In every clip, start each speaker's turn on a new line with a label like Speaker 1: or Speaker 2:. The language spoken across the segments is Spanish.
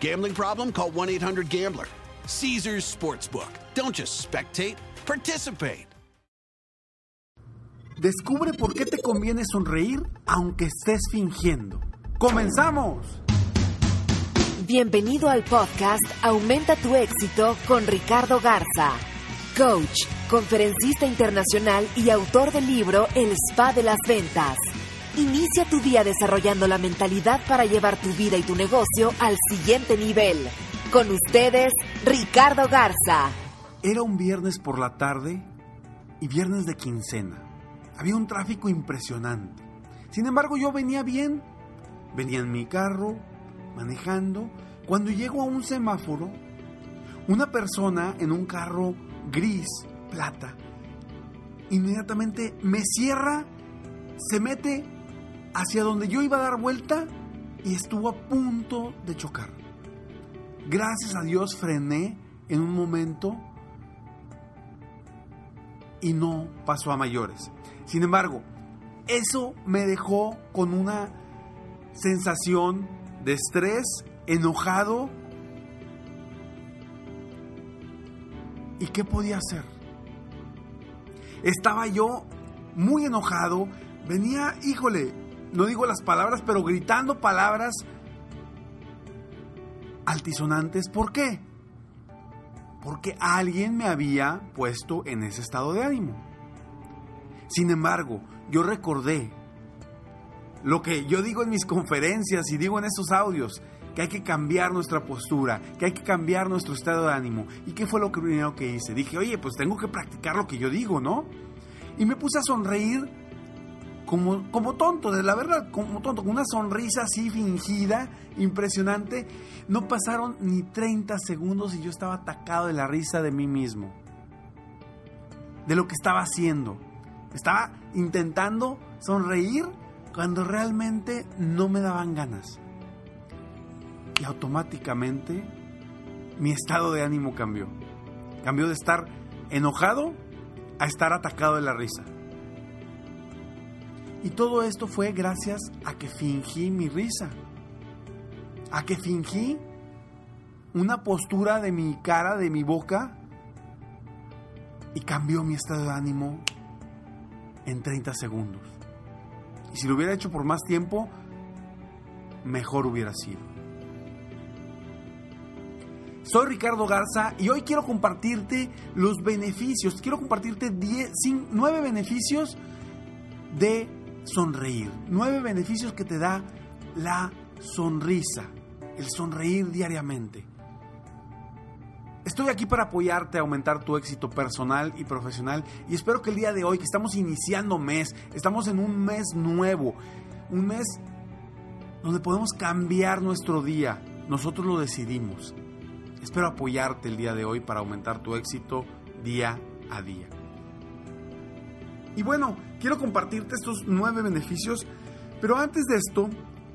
Speaker 1: Gambling problem? Call 1 800 Gambler. Caesars Sportsbook. Don't just spectate, participate.
Speaker 2: Descubre por qué te conviene sonreír aunque estés fingiendo. ¡Comenzamos!
Speaker 3: Bienvenido al podcast Aumenta tu éxito con Ricardo Garza, coach, conferencista internacional y autor del libro El Spa de las Ventas. Inicia tu día desarrollando la mentalidad para llevar tu vida y tu negocio al siguiente nivel. Con ustedes, Ricardo Garza.
Speaker 2: Era un viernes por la tarde y viernes de quincena. Había un tráfico impresionante. Sin embargo, yo venía bien. Venía en mi carro, manejando. Cuando llego a un semáforo, una persona en un carro gris, plata, inmediatamente me cierra, se mete hacia donde yo iba a dar vuelta y estuvo a punto de chocar. Gracias a Dios frené en un momento y no pasó a mayores. Sin embargo, eso me dejó con una sensación de estrés, enojado. ¿Y qué podía hacer? Estaba yo muy enojado, venía, híjole, no digo las palabras, pero gritando palabras altisonantes. ¿Por qué? Porque alguien me había puesto en ese estado de ánimo. Sin embargo, yo recordé lo que yo digo en mis conferencias y digo en esos audios, que hay que cambiar nuestra postura, que hay que cambiar nuestro estado de ánimo. ¿Y qué fue lo primero que hice? Dije, oye, pues tengo que practicar lo que yo digo, ¿no? Y me puse a sonreír como, como tonto, de la verdad, como tonto, con una sonrisa así fingida, impresionante. No pasaron ni 30 segundos y yo estaba atacado de la risa de mí mismo, de lo que estaba haciendo. Estaba intentando sonreír cuando realmente no me daban ganas. Y automáticamente mi estado de ánimo cambió. Cambió de estar enojado a estar atacado de la risa. Y todo esto fue gracias a que fingí mi risa. A que fingí una postura de mi cara, de mi boca. Y cambió mi estado de ánimo en 30 segundos. Y si lo hubiera hecho por más tiempo, mejor hubiera sido. Soy Ricardo Garza y hoy quiero compartirte los beneficios. Quiero compartirte 10, 9 beneficios de sonreír. Nueve beneficios que te da la sonrisa, el sonreír diariamente. Estoy aquí para apoyarte a aumentar tu éxito personal y profesional y espero que el día de hoy, que estamos iniciando mes, estamos en un mes nuevo, un mes donde podemos cambiar nuestro día, nosotros lo decidimos. Espero apoyarte el día de hoy para aumentar tu éxito día a día. Y bueno, quiero compartirte estos nueve beneficios, pero antes de esto,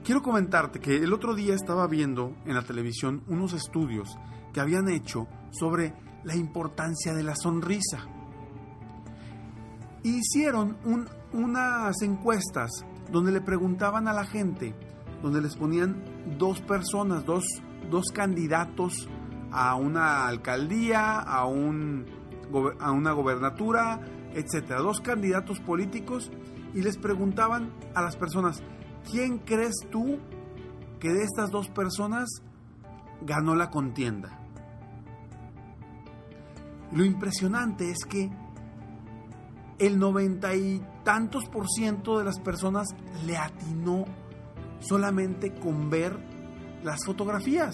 Speaker 2: quiero comentarte que el otro día estaba viendo en la televisión unos estudios que habían hecho sobre la importancia de la sonrisa. Hicieron unas encuestas donde le preguntaban a la gente, donde les ponían dos personas, dos, dos candidatos a una alcaldía, a, un, a una gobernatura, etcétera, dos candidatos políticos y les preguntaban a las personas, ¿quién crees tú que de estas dos personas ganó la contienda? lo impresionante es que el noventa y tantos por ciento de las personas le atinó solamente con ver las fotografías.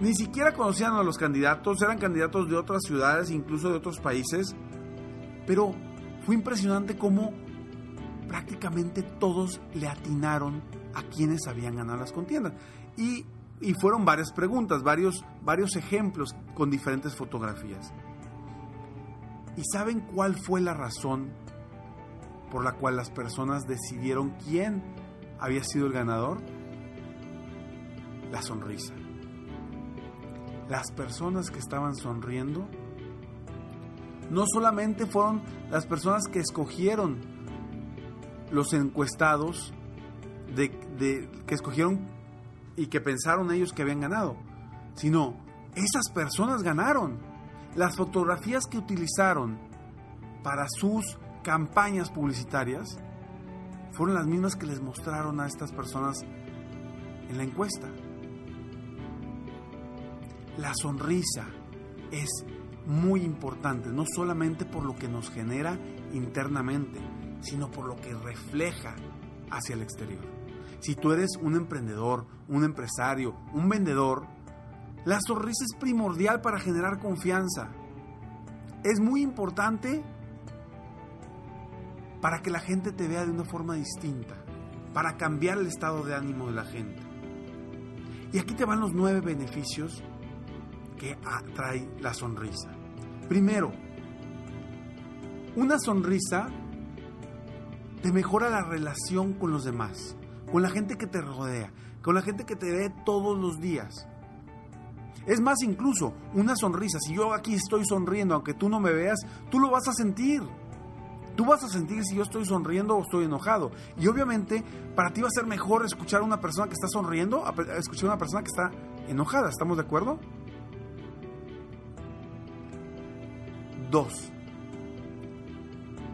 Speaker 2: Ni siquiera conocían a los candidatos, eran candidatos de otras ciudades, incluso de otros países, pero fue impresionante cómo prácticamente todos le atinaron a quienes habían ganado las contiendas. Y, y fueron varias preguntas, varios, varios ejemplos con diferentes fotografías. ¿Y saben cuál fue la razón por la cual las personas decidieron quién había sido el ganador? La sonrisa. Las personas que estaban sonriendo no solamente fueron las personas que escogieron los encuestados, de, que escogieron y que pensaron ellos que habían ganado, sino esas personas ganaron. Las fotografías que utilizaron para sus campañas publicitarias fueron las mismas que les mostraron a estas personas en la encuesta. La sonrisa es muy importante, no solamente por lo que nos genera internamente, sino por lo que refleja hacia el exterior. Si tú eres un emprendedor, un empresario, un vendedor, la sonrisa es primordial para generar confianza. Es muy importante para que la gente te vea de una forma distinta, para cambiar el estado de ánimo de la gente. Y aquí te van los nueve beneficios que atrae la sonrisa. Primero, una sonrisa te mejora la relación con los demás, con la gente que te rodea, con la gente que te ve todos los días. Es más, incluso una sonrisa, si yo aquí estoy sonriendo, aunque tú no me veas, tú lo vas a sentir. Tú vas a sentir si yo estoy sonriendo o estoy enojado. Y obviamente para ti va a ser mejor escuchar a una persona que está sonriendo a escuchar a una persona que está enojada. ¿Estamos de acuerdo? Dos,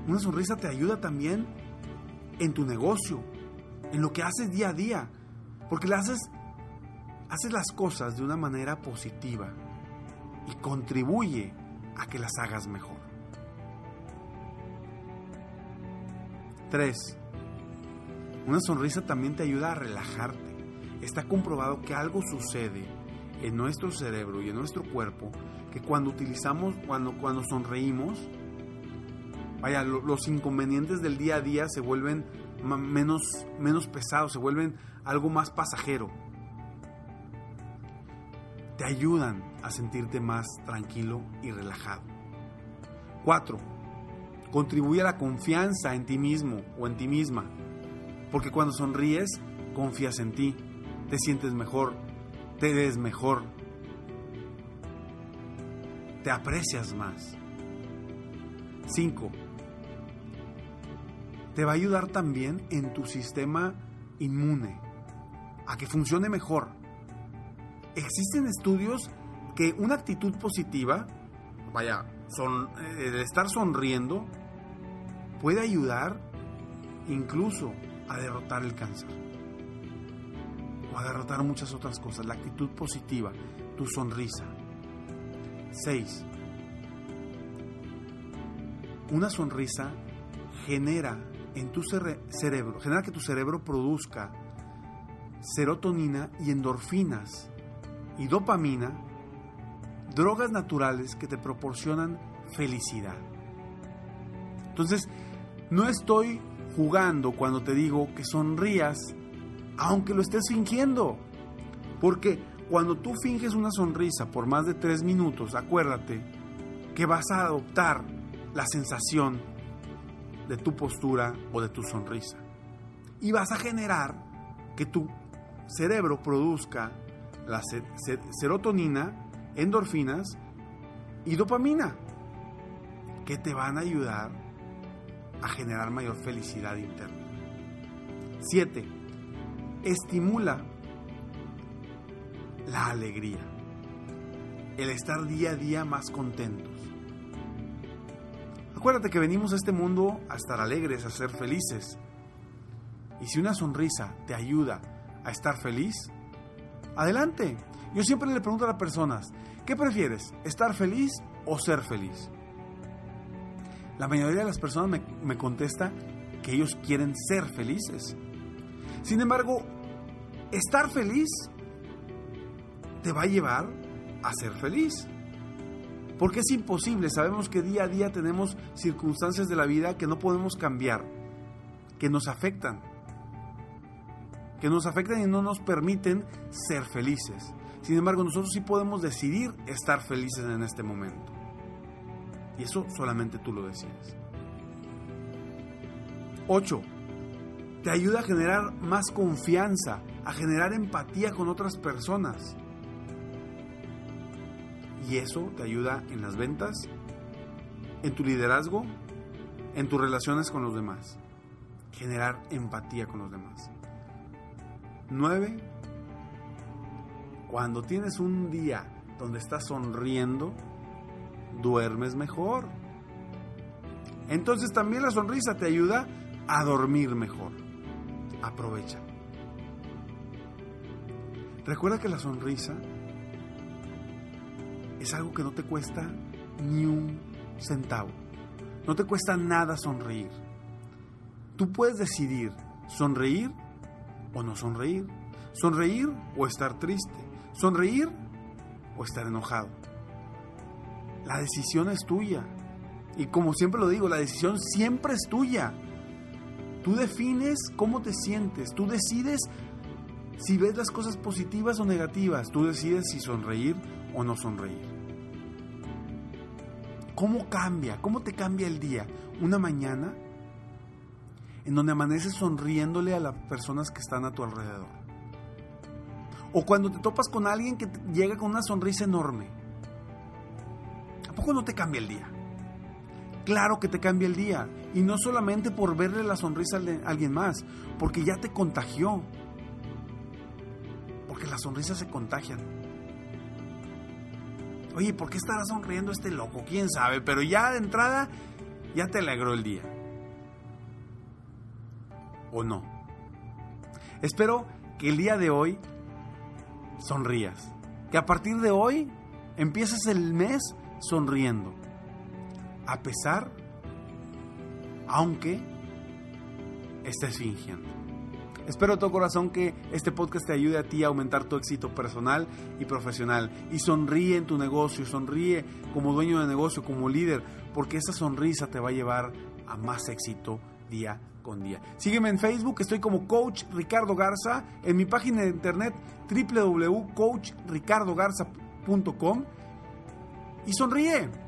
Speaker 2: una sonrisa te ayuda también en tu negocio, en lo que haces día a día, porque haces, haces las cosas de una manera positiva y contribuye a que las hagas mejor. Tres, una sonrisa también te ayuda a relajarte. Está comprobado que algo sucede en nuestro cerebro y en nuestro cuerpo que cuando utilizamos, cuando, cuando sonreímos, vaya, los inconvenientes del día a día se vuelven menos, menos pesados, se vuelven algo más pasajero. Te ayudan a sentirte más tranquilo y relajado. Cuatro, contribuye a la confianza en ti mismo o en ti misma. Porque cuando sonríes, confías en ti, te sientes mejor, te ves mejor, te aprecias más. 5. Te va a ayudar también en tu sistema inmune a que funcione mejor. Existen estudios que una actitud positiva, vaya, son, el estar sonriendo, puede ayudar incluso a derrotar el cáncer a derrotar muchas otras cosas. La actitud positiva, tu sonrisa. 6. Una sonrisa genera en tu cerebro, genera que tu cerebro produzca serotonina y endorfinas y dopamina, drogas naturales que te proporcionan felicidad. Entonces, no estoy jugando cuando te digo que sonrías, aunque lo estés fingiendo, porque cuando tú finges una sonrisa por más de tres minutos, acuérdate que vas a adoptar la sensación de tu postura o de tu sonrisa. Y vas a generar que tu cerebro produzca la serotonina, endorfinas y dopamina, que te van a ayudar a generar mayor felicidad interna. 7. Estimula la alegría, el estar día a día más contentos. Acuérdate que venimos a este mundo a estar alegres, a ser felices. Y si una sonrisa te ayuda a estar feliz, adelante. Yo siempre le pregunto a las personas, ¿qué prefieres? ¿Estar feliz o ser feliz? La mayoría de las personas me, contesta que ellos quieren ser felices. Sin embargo, estar feliz te va a llevar a ser feliz. Porque es imposible, sabemos que día a día tenemos circunstancias de la vida que no podemos cambiar, que nos afectan, que nos afectan y no nos permiten ser felices. Sin embargo, nosotros sí podemos decidir estar felices en este momento. Y eso solamente tú lo decides. 8. Te ayuda a generar más confianza, a generar empatía con otras personas. Y eso te ayuda en las ventas, en tu liderazgo, en tus relaciones con los demás. Generar empatía con los demás. 9. Cuando tienes un día donde estás sonriendo, duermes mejor. Entonces también la sonrisa te ayuda a dormir mejor. Aprovecha. Recuerda que la sonrisa es algo que no te cuesta ni un centavo. No te cuesta nada sonreír. Tú puedes decidir sonreír o no sonreír. Sonreír o estar triste. Sonreír o estar enojado. La decisión es tuya. Y como siempre lo digo, la decisión siempre es tuya. Tú defines cómo te sientes. Tú decides si ves las cosas positivas o negativas. Tú decides si sonreír o no sonreír. ¿Cómo cambia? ¿Cómo te cambia el día? Una mañana en donde amaneces sonriéndole a las personas que están a tu alrededor. O cuando te topas con alguien que llega con una sonrisa enorme. ¿A poco no te cambia el día? Claro que te cambia el día. Y no solamente por verle la sonrisa a alguien más, porque ya te contagió. Porque las sonrisas se contagian. Oye, ¿por qué estará sonriendo este loco? ¿Quién sabe? Pero ya de entrada, ya te alegró el día. ¿O no? Espero que el día de hoy sonrías. Que a partir de hoy empieces el mes sonriendo. A pesar, aunque estés fingiendo. Espero de todo corazón que este podcast te ayude a ti a aumentar tu éxito personal y profesional. Y sonríe en tu negocio, sonríe como dueño de negocio, como líder, porque esa sonrisa te va a llevar a más éxito día con día. Sígueme en Facebook, estoy como Coach Ricardo Garza, en mi página de internet www.coachricardogarza.com y sonríe